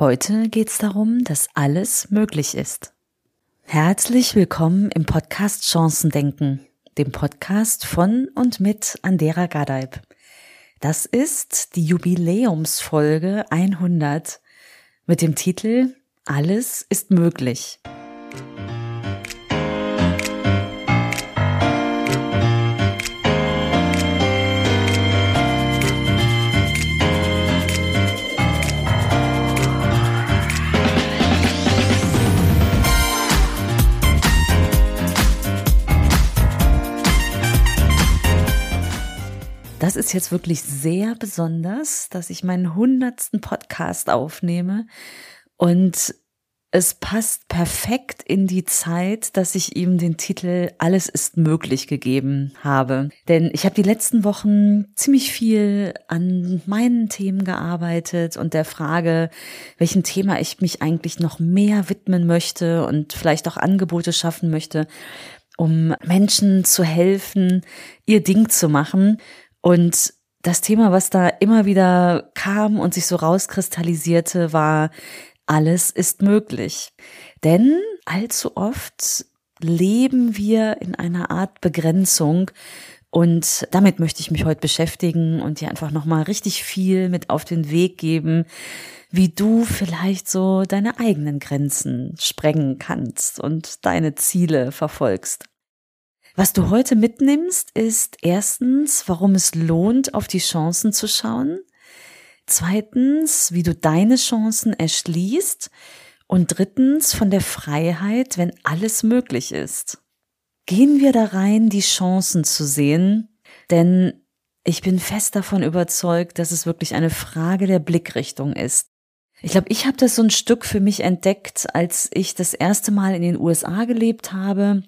Heute geht es darum, dass alles möglich ist. Herzlich willkommen im Podcast Chancendenken, dem Podcast von und mit Andera Gadeib. Das ist die Jubiläumsfolge 100 mit dem Titel Alles ist möglich. Das ist jetzt wirklich sehr besonders, dass ich meinen hundertsten Podcast aufnehme und es passt perfekt in die Zeit, dass ich ihm den Titel Alles ist möglich gegeben habe. Denn ich habe die letzten Wochen ziemlich viel an meinen Themen gearbeitet und der Frage, welchem Thema ich mich eigentlich noch mehr widmen möchte und vielleicht auch Angebote schaffen möchte, um Menschen zu helfen, ihr Ding zu machen. Und das Thema, was da immer wieder kam und sich so rauskristallisierte, war, alles ist möglich. Denn allzu oft leben wir in einer Art Begrenzung und damit möchte ich mich heute beschäftigen und dir einfach nochmal richtig viel mit auf den Weg geben, wie du vielleicht so deine eigenen Grenzen sprengen kannst und deine Ziele verfolgst. Was du heute mitnimmst, ist erstens, warum es lohnt, auf die Chancen zu schauen. Zweitens, wie du deine Chancen erschließt. Und drittens, von der Freiheit, wenn alles möglich ist. Gehen wir da rein, die Chancen zu sehen, denn ich bin fest davon überzeugt, dass es wirklich eine Frage der Blickrichtung ist. Ich glaube, ich habe das so ein Stück für mich entdeckt, als ich das erste Mal in den USA gelebt habe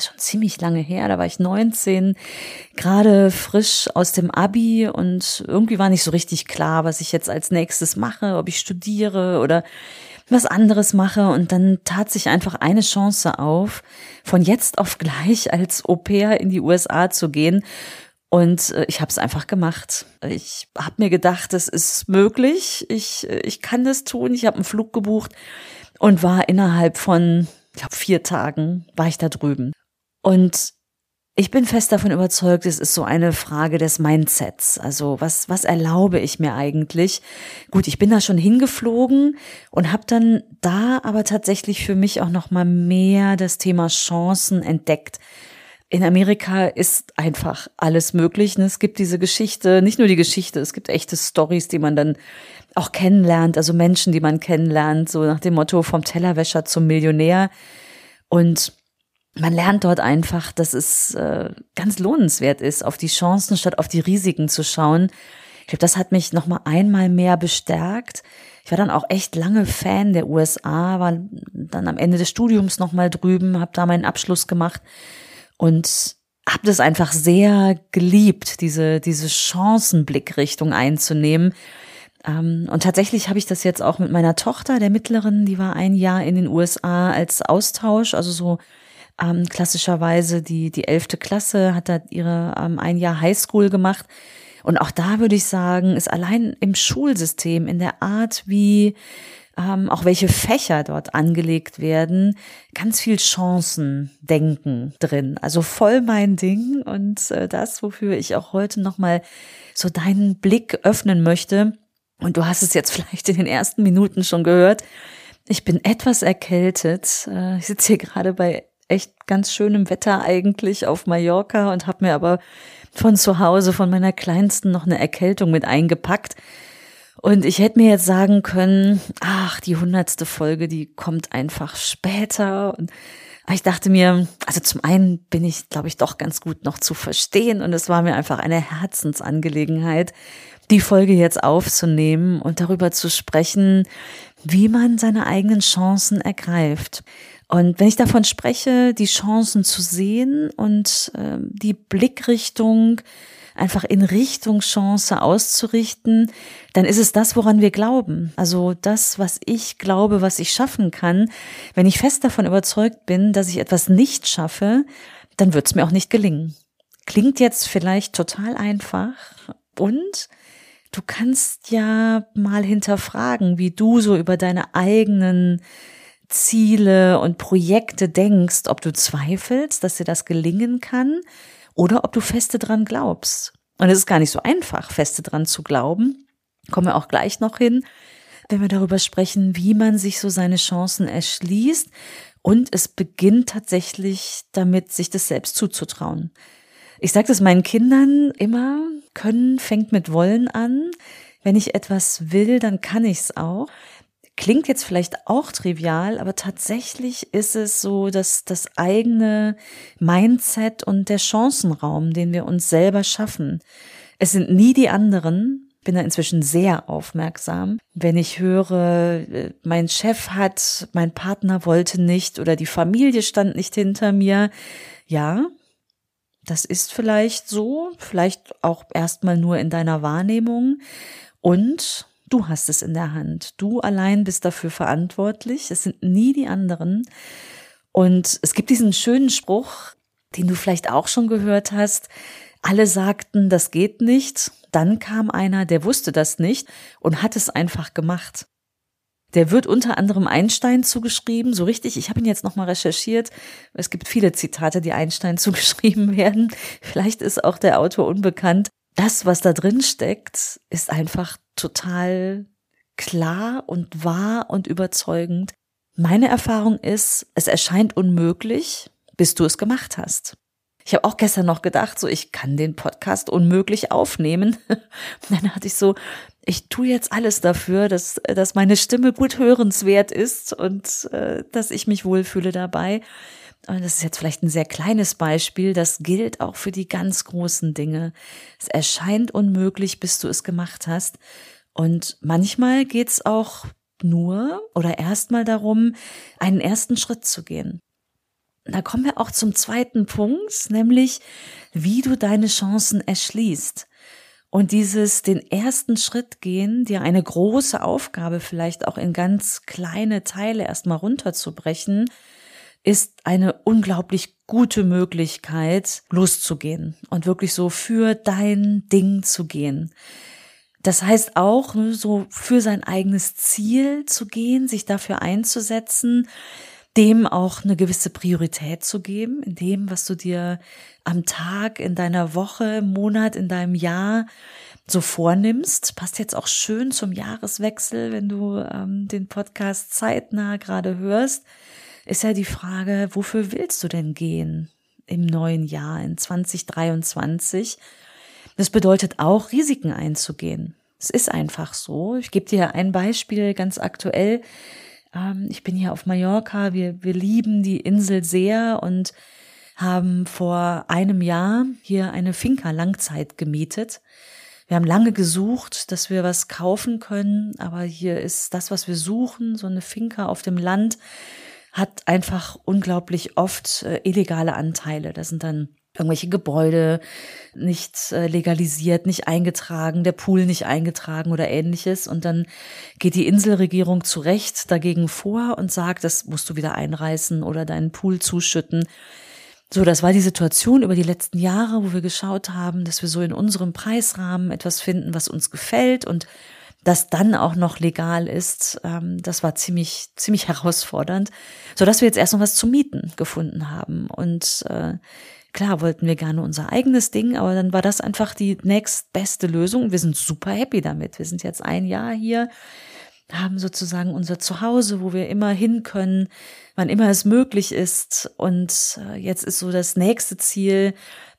schon ziemlich lange her, da war ich 19, gerade frisch aus dem Abi und irgendwie war nicht so richtig klar, was ich jetzt als nächstes mache, ob ich studiere oder was anderes mache und dann tat sich einfach eine Chance auf, von jetzt auf gleich als Au pair in die USA zu gehen und äh, ich habe es einfach gemacht. Ich habe mir gedacht, es ist möglich, ich, äh, ich kann das tun, ich habe einen Flug gebucht und war innerhalb von ich glaube, vier Tagen war ich da drüben. Und ich bin fest davon überzeugt, es ist so eine Frage des Mindsets. Also was, was erlaube ich mir eigentlich? Gut, ich bin da schon hingeflogen und habe dann da aber tatsächlich für mich auch noch mal mehr das Thema Chancen entdeckt. In Amerika ist einfach alles möglich. Ne? Es gibt diese Geschichte, nicht nur die Geschichte, es gibt echte Stories, die man dann auch kennenlernt, also Menschen, die man kennenlernt, so nach dem Motto vom Tellerwäscher zum Millionär. Und man lernt dort einfach, dass es äh, ganz lohnenswert ist, auf die Chancen statt auf die Risiken zu schauen. Ich glaube, das hat mich noch mal einmal mehr bestärkt. Ich war dann auch echt lange Fan der USA, war dann am Ende des Studiums noch mal drüben, habe da meinen Abschluss gemacht und habe das einfach sehr geliebt, diese diese Chancenblickrichtung einzunehmen. Ähm, und tatsächlich habe ich das jetzt auch mit meiner Tochter, der mittleren, die war ein Jahr in den USA als Austausch, also so ähm, klassischerweise die, die elfte Klasse, hat da ihre ähm, ein Jahr Highschool gemacht. Und auch da würde ich sagen, ist allein im Schulsystem, in der Art, wie ähm, auch welche Fächer dort angelegt werden, ganz viel Chancendenken drin. Also voll mein Ding und äh, das, wofür ich auch heute nochmal so deinen Blick öffnen möchte. Und du hast es jetzt vielleicht in den ersten Minuten schon gehört. Ich bin etwas erkältet. Äh, ich sitze hier gerade bei echt ganz schönem Wetter eigentlich auf Mallorca und habe mir aber von zu Hause von meiner Kleinsten noch eine Erkältung mit eingepackt. Und ich hätte mir jetzt sagen können, ach, die hundertste Folge, die kommt einfach später. Und ich dachte mir, also zum einen bin ich, glaube ich, doch ganz gut noch zu verstehen. Und es war mir einfach eine Herzensangelegenheit, die Folge jetzt aufzunehmen und darüber zu sprechen, wie man seine eigenen Chancen ergreift. Und wenn ich davon spreche, die Chancen zu sehen und äh, die Blickrichtung einfach in Richtung Chance auszurichten, dann ist es das, woran wir glauben. Also das, was ich glaube, was ich schaffen kann. Wenn ich fest davon überzeugt bin, dass ich etwas nicht schaffe, dann wird es mir auch nicht gelingen. Klingt jetzt vielleicht total einfach und du kannst ja mal hinterfragen, wie du so über deine eigenen Ziele und Projekte denkst, ob du zweifelst, dass dir das gelingen kann oder ob du feste dran glaubst. Und es ist gar nicht so einfach, feste dran zu glauben. Kommen wir auch gleich noch hin, wenn wir darüber sprechen, wie man sich so seine Chancen erschließt. Und es beginnt tatsächlich damit, sich das selbst zuzutrauen. Ich sage das meinen Kindern immer, können fängt mit wollen an. Wenn ich etwas will, dann kann ich es auch. Klingt jetzt vielleicht auch trivial, aber tatsächlich ist es so, dass das eigene Mindset und der Chancenraum, den wir uns selber schaffen. Es sind nie die anderen. Bin da inzwischen sehr aufmerksam. Wenn ich höre, mein Chef hat, mein Partner wollte nicht oder die Familie stand nicht hinter mir. Ja, das ist vielleicht so, vielleicht auch erstmal nur in deiner Wahrnehmung. Und Du hast es in der Hand. Du allein bist dafür verantwortlich. Es sind nie die anderen. Und es gibt diesen schönen Spruch, den du vielleicht auch schon gehört hast. Alle sagten, das geht nicht. Dann kam einer, der wusste das nicht und hat es einfach gemacht. Der wird unter anderem Einstein zugeschrieben, so richtig. Ich habe ihn jetzt nochmal recherchiert. Es gibt viele Zitate, die Einstein zugeschrieben werden. Vielleicht ist auch der Autor unbekannt das, was da drin steckt, ist einfach total klar und wahr und überzeugend. Meine Erfahrung ist, es erscheint unmöglich, bis du es gemacht hast. Ich habe auch gestern noch gedacht, so ich kann den Podcast unmöglich aufnehmen. dann hatte ich so, ich tue jetzt alles dafür, dass, dass meine Stimme gut hörenswert ist und äh, dass ich mich wohlfühle dabei. Und das ist jetzt vielleicht ein sehr kleines Beispiel, das gilt auch für die ganz großen Dinge. Es erscheint unmöglich, bis du es gemacht hast. Und manchmal geht's auch nur oder erstmal darum, einen ersten Schritt zu gehen. Da kommen wir auch zum zweiten Punkt, nämlich wie du deine Chancen erschließt. Und dieses den ersten Schritt gehen, dir eine große Aufgabe vielleicht auch in ganz kleine Teile erstmal runterzubrechen, ist eine unglaublich gute Möglichkeit, loszugehen und wirklich so für dein Ding zu gehen. Das heißt auch, ne, so für sein eigenes Ziel zu gehen, sich dafür einzusetzen, dem auch eine gewisse Priorität zu geben, in dem, was du dir am Tag, in deiner Woche, im Monat, in deinem Jahr so vornimmst. Passt jetzt auch schön zum Jahreswechsel, wenn du ähm, den Podcast zeitnah gerade hörst ist ja die Frage, wofür willst du denn gehen im neuen Jahr, in 2023? Das bedeutet auch, Risiken einzugehen. Es ist einfach so. Ich gebe dir ein Beispiel ganz aktuell. Ähm, ich bin hier auf Mallorca. Wir, wir lieben die Insel sehr und haben vor einem Jahr hier eine Finca Langzeit gemietet. Wir haben lange gesucht, dass wir was kaufen können, aber hier ist das, was wir suchen, so eine Finca auf dem Land hat einfach unglaublich oft äh, illegale Anteile. Das sind dann irgendwelche Gebäude nicht äh, legalisiert, nicht eingetragen, der Pool nicht eingetragen oder ähnliches. Und dann geht die Inselregierung zu Recht dagegen vor und sagt, das musst du wieder einreißen oder deinen Pool zuschütten. So, das war die Situation über die letzten Jahre, wo wir geschaut haben, dass wir so in unserem Preisrahmen etwas finden, was uns gefällt und das dann auch noch legal ist, ähm, das war ziemlich, ziemlich herausfordernd, so dass wir jetzt erst noch was zu mieten gefunden haben. Und äh, klar wollten wir gerne unser eigenes Ding, aber dann war das einfach die nächstbeste Lösung. Wir sind super happy damit. Wir sind jetzt ein Jahr hier, haben sozusagen unser Zuhause, wo wir immer hin können, wann immer es möglich ist. Und äh, jetzt ist so das nächste Ziel,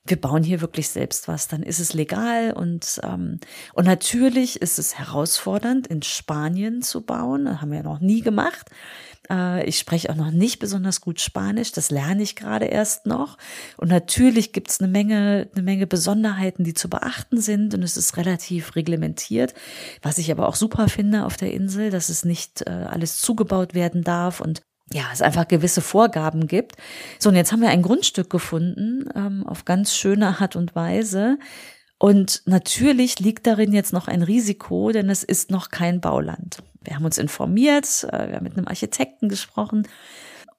wir bauen hier wirklich selbst was, dann ist es legal und ähm, und natürlich ist es herausfordernd in Spanien zu bauen, das haben wir noch nie gemacht. Äh, ich spreche auch noch nicht besonders gut Spanisch, das lerne ich gerade erst noch. Und natürlich gibt es eine Menge eine Menge Besonderheiten, die zu beachten sind. Und es ist relativ reglementiert, was ich aber auch super finde auf der Insel, dass es nicht äh, alles zugebaut werden darf. Und ja, es einfach gewisse Vorgaben gibt. So, und jetzt haben wir ein Grundstück gefunden, ähm, auf ganz schöne Art und Weise. Und natürlich liegt darin jetzt noch ein Risiko, denn es ist noch kein Bauland. Wir haben uns informiert, äh, wir haben mit einem Architekten gesprochen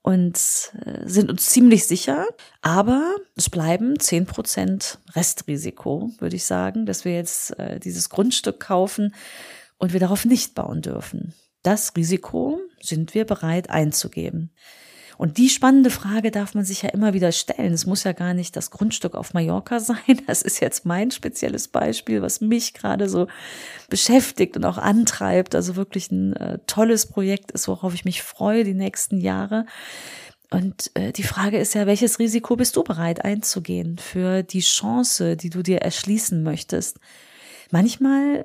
und äh, sind uns ziemlich sicher, aber es bleiben zehn Prozent Restrisiko, würde ich sagen, dass wir jetzt äh, dieses Grundstück kaufen und wir darauf nicht bauen dürfen. Das Risiko sind wir bereit einzugeben. Und die spannende Frage darf man sich ja immer wieder stellen. Es muss ja gar nicht das Grundstück auf Mallorca sein. Das ist jetzt mein spezielles Beispiel, was mich gerade so beschäftigt und auch antreibt. Also wirklich ein äh, tolles Projekt ist, worauf ich mich freue die nächsten Jahre. Und äh, die Frage ist ja, welches Risiko bist du bereit einzugehen für die Chance, die du dir erschließen möchtest? Manchmal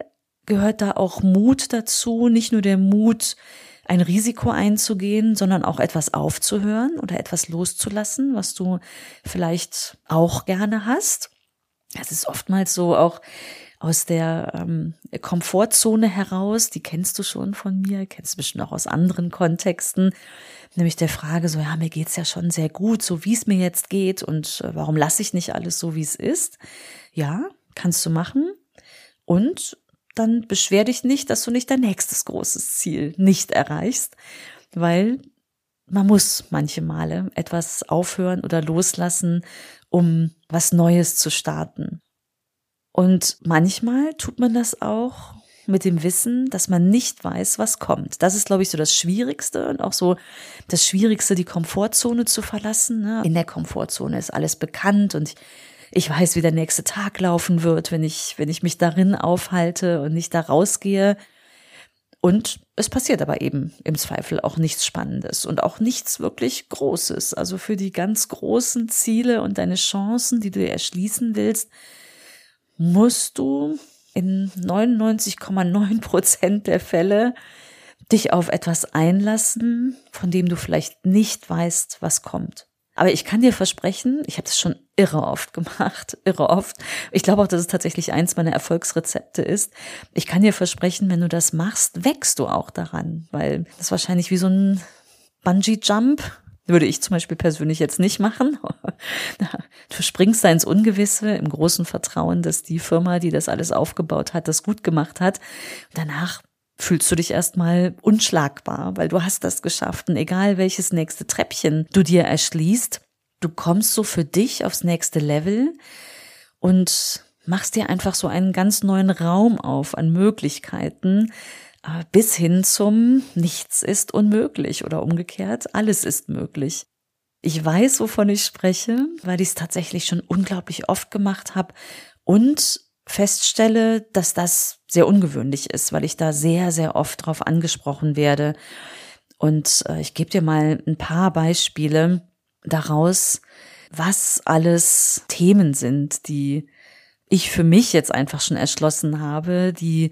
gehört da auch Mut dazu, nicht nur der Mut, ein Risiko einzugehen, sondern auch etwas aufzuhören oder etwas loszulassen, was du vielleicht auch gerne hast. Es ist oftmals so auch aus der ähm, Komfortzone heraus, die kennst du schon von mir, kennst du bestimmt auch aus anderen Kontexten, nämlich der Frage so, ja, mir geht's ja schon sehr gut, so wie es mir jetzt geht und äh, warum lasse ich nicht alles so, wie es ist? Ja, kannst du machen. Und dann beschwer dich nicht, dass du nicht dein nächstes großes Ziel nicht erreichst, weil man muss manche Male etwas aufhören oder loslassen, um was Neues zu starten. Und manchmal tut man das auch mit dem Wissen, dass man nicht weiß, was kommt. Das ist, glaube ich, so das Schwierigste und auch so das Schwierigste, die Komfortzone zu verlassen. Ne? In der Komfortzone ist alles bekannt und ich weiß, wie der nächste Tag laufen wird, wenn ich, wenn ich mich darin aufhalte und nicht da rausgehe. Und es passiert aber eben im Zweifel auch nichts Spannendes und auch nichts wirklich Großes. Also für die ganz großen Ziele und deine Chancen, die du erschließen willst, musst du in 99,9 Prozent der Fälle dich auf etwas einlassen, von dem du vielleicht nicht weißt, was kommt. Aber ich kann dir versprechen, ich habe das schon irre oft gemacht, irre oft. Ich glaube auch, dass es tatsächlich eins meiner Erfolgsrezepte ist. Ich kann dir versprechen, wenn du das machst, wächst du auch daran, weil das wahrscheinlich wie so ein Bungee-Jump. Würde ich zum Beispiel persönlich jetzt nicht machen. Du springst da ins Ungewisse im großen Vertrauen, dass die Firma, die das alles aufgebaut hat, das gut gemacht hat. Danach fühlst du dich erstmal unschlagbar, weil du hast das geschafft und egal welches nächste Treppchen du dir erschließt, du kommst so für dich aufs nächste Level und machst dir einfach so einen ganz neuen Raum auf an Möglichkeiten, äh, bis hin zum Nichts ist unmöglich oder umgekehrt, alles ist möglich. Ich weiß, wovon ich spreche, weil ich es tatsächlich schon unglaublich oft gemacht habe und feststelle, dass das sehr ungewöhnlich ist, weil ich da sehr, sehr oft drauf angesprochen werde. Und äh, ich gebe dir mal ein paar Beispiele daraus, was alles Themen sind, die ich für mich jetzt einfach schon erschlossen habe, die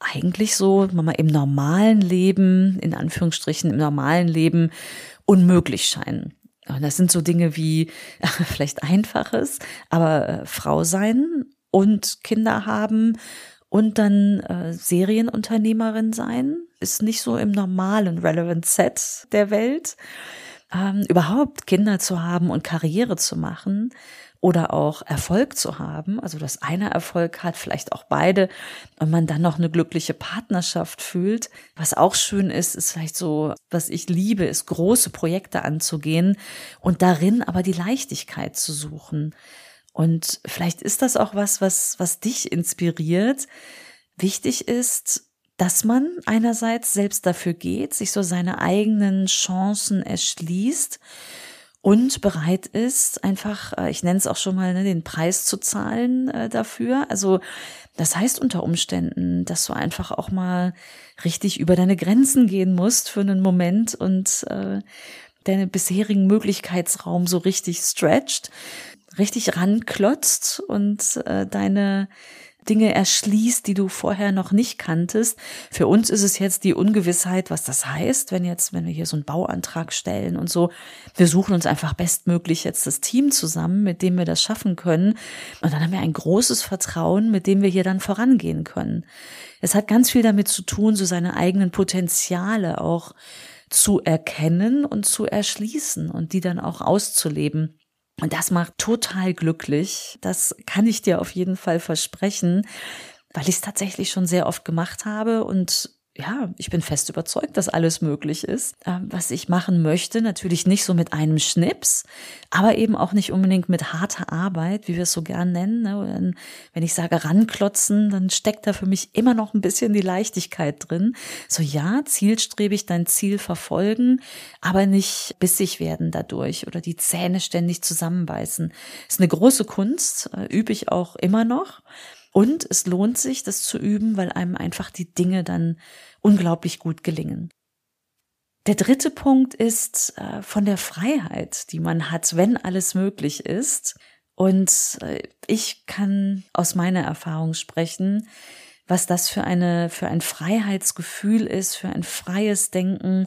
eigentlich so mal im normalen Leben, in Anführungsstrichen im normalen Leben unmöglich scheinen. Und das sind so Dinge wie vielleicht einfaches, aber äh, Frau sein und Kinder haben und dann äh, Serienunternehmerin sein. Ist nicht so im normalen Relevant Set der Welt. Ähm, überhaupt Kinder zu haben und Karriere zu machen oder auch Erfolg zu haben, also dass einer Erfolg hat, vielleicht auch beide, und man dann noch eine glückliche Partnerschaft fühlt. Was auch schön ist, ist vielleicht so, was ich liebe, ist große Projekte anzugehen und darin aber die Leichtigkeit zu suchen. Und vielleicht ist das auch was, was, was dich inspiriert. Wichtig ist, dass man einerseits selbst dafür geht, sich so seine eigenen Chancen erschließt und bereit ist, einfach, äh, ich nenne es auch schon mal, ne, den Preis zu zahlen äh, dafür. Also das heißt unter Umständen, dass du einfach auch mal richtig über deine Grenzen gehen musst für einen Moment und äh, deinen bisherigen Möglichkeitsraum so richtig stretcht richtig ranklotzt und äh, deine Dinge erschließt, die du vorher noch nicht kanntest. Für uns ist es jetzt die Ungewissheit, was das heißt, wenn jetzt, wenn wir hier so einen Bauantrag stellen und so. Wir suchen uns einfach bestmöglich jetzt das Team zusammen, mit dem wir das schaffen können. Und dann haben wir ein großes Vertrauen, mit dem wir hier dann vorangehen können. Es hat ganz viel damit zu tun, so seine eigenen Potenziale auch zu erkennen und zu erschließen und die dann auch auszuleben. Und das macht total glücklich. Das kann ich dir auf jeden Fall versprechen, weil ich es tatsächlich schon sehr oft gemacht habe und ja, ich bin fest überzeugt, dass alles möglich ist, äh, was ich machen möchte. Natürlich nicht so mit einem Schnips, aber eben auch nicht unbedingt mit harter Arbeit, wie wir es so gern nennen. Ne? Wenn ich sage ranklotzen, dann steckt da für mich immer noch ein bisschen die Leichtigkeit drin. So ja, zielstrebig dein Ziel verfolgen, aber nicht bissig werden dadurch oder die Zähne ständig zusammenbeißen. Ist eine große Kunst, äh, übe ich auch immer noch. Und es lohnt sich, das zu üben, weil einem einfach die Dinge dann unglaublich gut gelingen. Der dritte Punkt ist äh, von der Freiheit, die man hat, wenn alles möglich ist. Und äh, ich kann aus meiner Erfahrung sprechen, was das für eine, für ein Freiheitsgefühl ist, für ein freies Denken,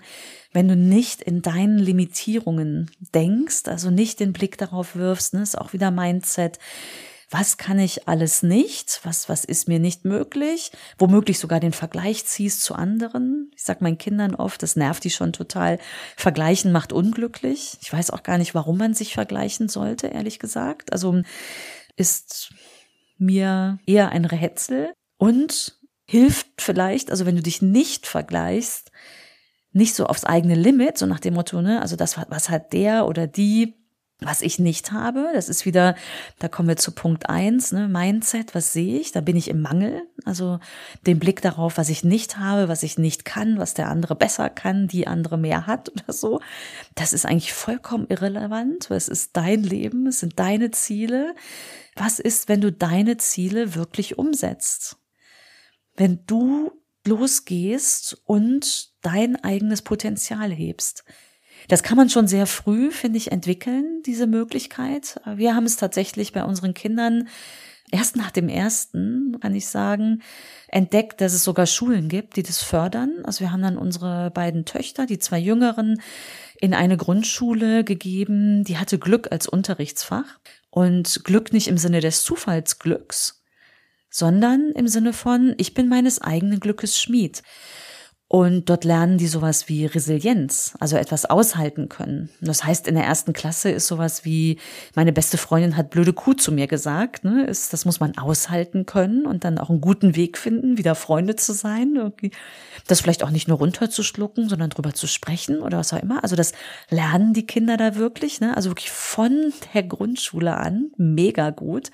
wenn du nicht in deinen Limitierungen denkst, also nicht den Blick darauf wirfst, ne, ist auch wieder Mindset, was kann ich alles nicht, was, was ist mir nicht möglich, womöglich sogar den Vergleich ziehst zu anderen. Ich sag meinen Kindern oft, das nervt die schon total. Vergleichen macht unglücklich. Ich weiß auch gar nicht, warum man sich vergleichen sollte, ehrlich gesagt. Also ist mir eher ein Rätsel und hilft vielleicht, also wenn du dich nicht vergleichst, nicht so aufs eigene Limit, so nach dem Motto, ne, also das, was hat der oder die was ich nicht habe, das ist wieder, da kommen wir zu Punkt eins, ne, Mindset, was sehe ich? Da bin ich im Mangel. Also den Blick darauf, was ich nicht habe, was ich nicht kann, was der andere besser kann, die andere mehr hat oder so. Das ist eigentlich vollkommen irrelevant. Es ist dein Leben, es sind deine Ziele. Was ist, wenn du deine Ziele wirklich umsetzt? Wenn du losgehst und dein eigenes Potenzial hebst. Das kann man schon sehr früh, finde ich, entwickeln, diese Möglichkeit. Wir haben es tatsächlich bei unseren Kindern erst nach dem ersten, kann ich sagen, entdeckt, dass es sogar Schulen gibt, die das fördern. Also wir haben dann unsere beiden Töchter, die zwei Jüngeren, in eine Grundschule gegeben, die hatte Glück als Unterrichtsfach. Und Glück nicht im Sinne des Zufallsglücks, sondern im Sinne von, ich bin meines eigenen Glückes Schmied. Und dort lernen die sowas wie Resilienz, also etwas aushalten können. Das heißt, in der ersten Klasse ist sowas wie, meine beste Freundin hat blöde Kuh zu mir gesagt, ne? ist, das muss man aushalten können und dann auch einen guten Weg finden, wieder Freunde zu sein. Irgendwie. Das vielleicht auch nicht nur runterzuschlucken, sondern drüber zu sprechen oder was auch immer. Also das lernen die Kinder da wirklich, ne? also wirklich von der Grundschule an, mega gut.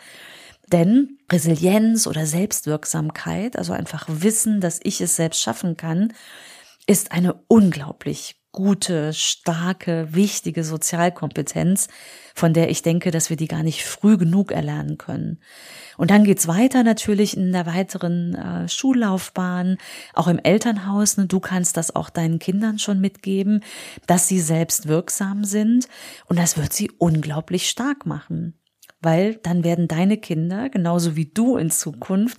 Denn Resilienz oder Selbstwirksamkeit, also einfach Wissen, dass ich es selbst schaffen kann, ist eine unglaublich gute, starke, wichtige Sozialkompetenz, von der ich denke, dass wir die gar nicht früh genug erlernen können. Und dann geht's weiter natürlich in der weiteren äh, Schullaufbahn, auch im Elternhaus. Ne, du kannst das auch deinen Kindern schon mitgeben, dass sie selbst wirksam sind. Und das wird sie unglaublich stark machen weil dann werden deine Kinder, genauso wie du in Zukunft,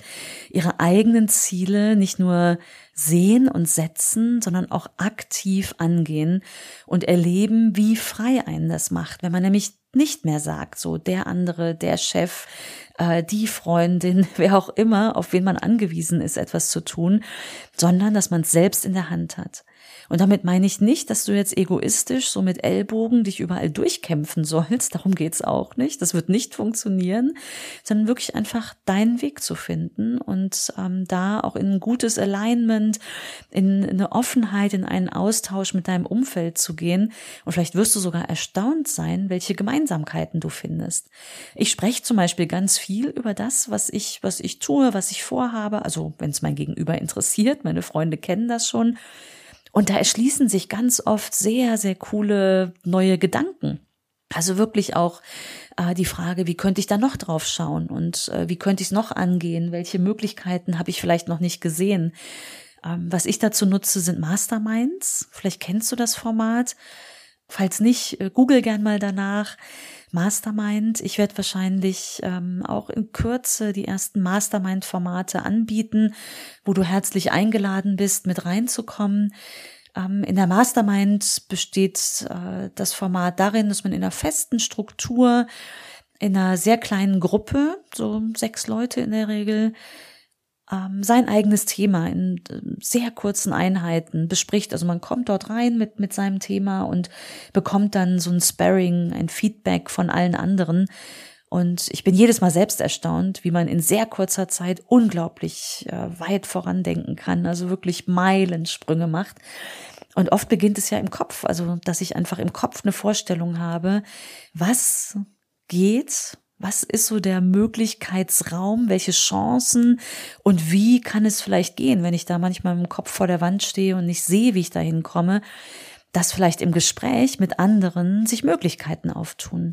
ihre eigenen Ziele nicht nur sehen und setzen, sondern auch aktiv angehen und erleben, wie frei einen das macht, wenn man nämlich nicht mehr sagt, so der andere, der Chef, äh, die Freundin, wer auch immer, auf wen man angewiesen ist, etwas zu tun, sondern dass man es selbst in der Hand hat. Und damit meine ich nicht, dass du jetzt egoistisch so mit Ellbogen dich überall durchkämpfen sollst. Darum geht's auch nicht. Das wird nicht funktionieren, sondern wirklich einfach deinen Weg zu finden und ähm, da auch in ein gutes Alignment, in eine Offenheit, in einen Austausch mit deinem Umfeld zu gehen. Und vielleicht wirst du sogar erstaunt sein, welche Gemeinsamkeiten du findest. Ich spreche zum Beispiel ganz viel über das, was ich, was ich tue, was ich vorhabe. Also wenn es mein Gegenüber interessiert, meine Freunde kennen das schon. Und da erschließen sich ganz oft sehr, sehr coole neue Gedanken. Also wirklich auch äh, die Frage, wie könnte ich da noch drauf schauen und äh, wie könnte ich es noch angehen? Welche Möglichkeiten habe ich vielleicht noch nicht gesehen? Ähm, was ich dazu nutze, sind Masterminds. Vielleicht kennst du das Format. Falls nicht, äh, google gern mal danach. Mastermind. Ich werde wahrscheinlich ähm, auch in Kürze die ersten Mastermind-Formate anbieten, wo du herzlich eingeladen bist, mit reinzukommen. Ähm, in der Mastermind besteht äh, das Format darin, dass man in einer festen Struktur, in einer sehr kleinen Gruppe, so sechs Leute in der Regel, ähm, sein eigenes Thema in äh, sehr kurzen Einheiten bespricht. Also man kommt dort rein mit, mit seinem Thema und bekommt dann so ein Sparring, ein Feedback von allen anderen. Und ich bin jedes Mal selbst erstaunt, wie man in sehr kurzer Zeit unglaublich äh, weit vorandenken kann, also wirklich Meilensprünge macht. Und oft beginnt es ja im Kopf, also dass ich einfach im Kopf eine Vorstellung habe, was geht, was ist so der Möglichkeitsraum, welche Chancen und wie kann es vielleicht gehen, wenn ich da manchmal im Kopf vor der Wand stehe und nicht sehe, wie ich da hinkomme, dass vielleicht im Gespräch mit anderen sich Möglichkeiten auftun.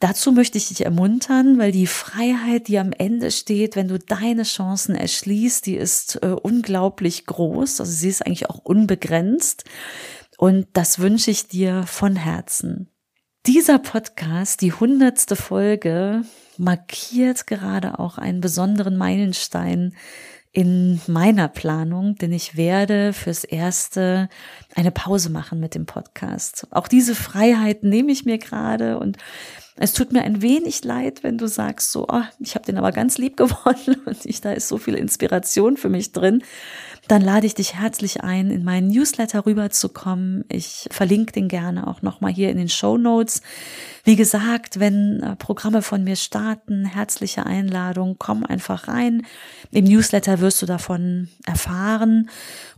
Dazu möchte ich dich ermuntern, weil die Freiheit, die am Ende steht, wenn du deine Chancen erschließt, die ist äh, unglaublich groß. Also sie ist eigentlich auch unbegrenzt. Und das wünsche ich dir von Herzen. Dieser Podcast, die hundertste Folge, markiert gerade auch einen besonderen Meilenstein in meiner Planung, denn ich werde fürs Erste eine Pause machen mit dem Podcast. Auch diese Freiheit nehme ich mir gerade und es tut mir ein wenig leid, wenn du sagst, so, oh, ich habe den aber ganz lieb gewonnen und ich, da ist so viel Inspiration für mich drin dann lade ich dich herzlich ein, in meinen Newsletter rüberzukommen. Ich verlinke den gerne auch nochmal hier in den Show Notes. Wie gesagt, wenn äh, Programme von mir starten, herzliche Einladung, komm einfach rein. Im Newsletter wirst du davon erfahren.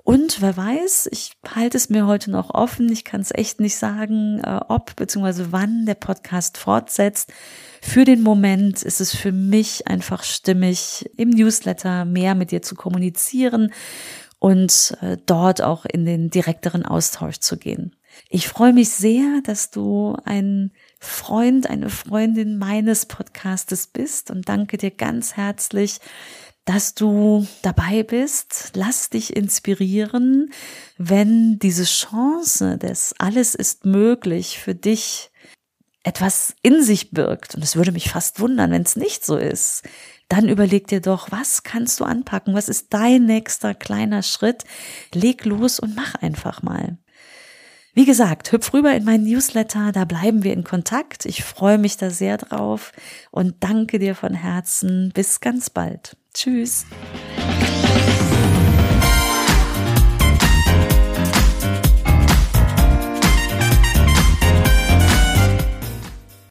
Und wer weiß, ich halte es mir heute noch offen. Ich kann es echt nicht sagen, äh, ob bzw. wann der Podcast fortsetzt. Für den Moment ist es für mich einfach stimmig, im Newsletter mehr mit dir zu kommunizieren und äh, dort auch in den direkteren Austausch zu gehen. Ich freue mich sehr, dass du ein Freund, eine Freundin meines Podcastes bist und danke dir ganz herzlich, dass du dabei bist. Lass dich inspirieren, wenn diese Chance des Alles ist möglich für dich etwas in sich birgt. Und es würde mich fast wundern, wenn es nicht so ist dann überleg dir doch, was kannst du anpacken? Was ist dein nächster kleiner Schritt? Leg los und mach einfach mal. Wie gesagt, hüpf rüber in meinen Newsletter, da bleiben wir in Kontakt. Ich freue mich da sehr drauf und danke dir von Herzen. Bis ganz bald. Tschüss.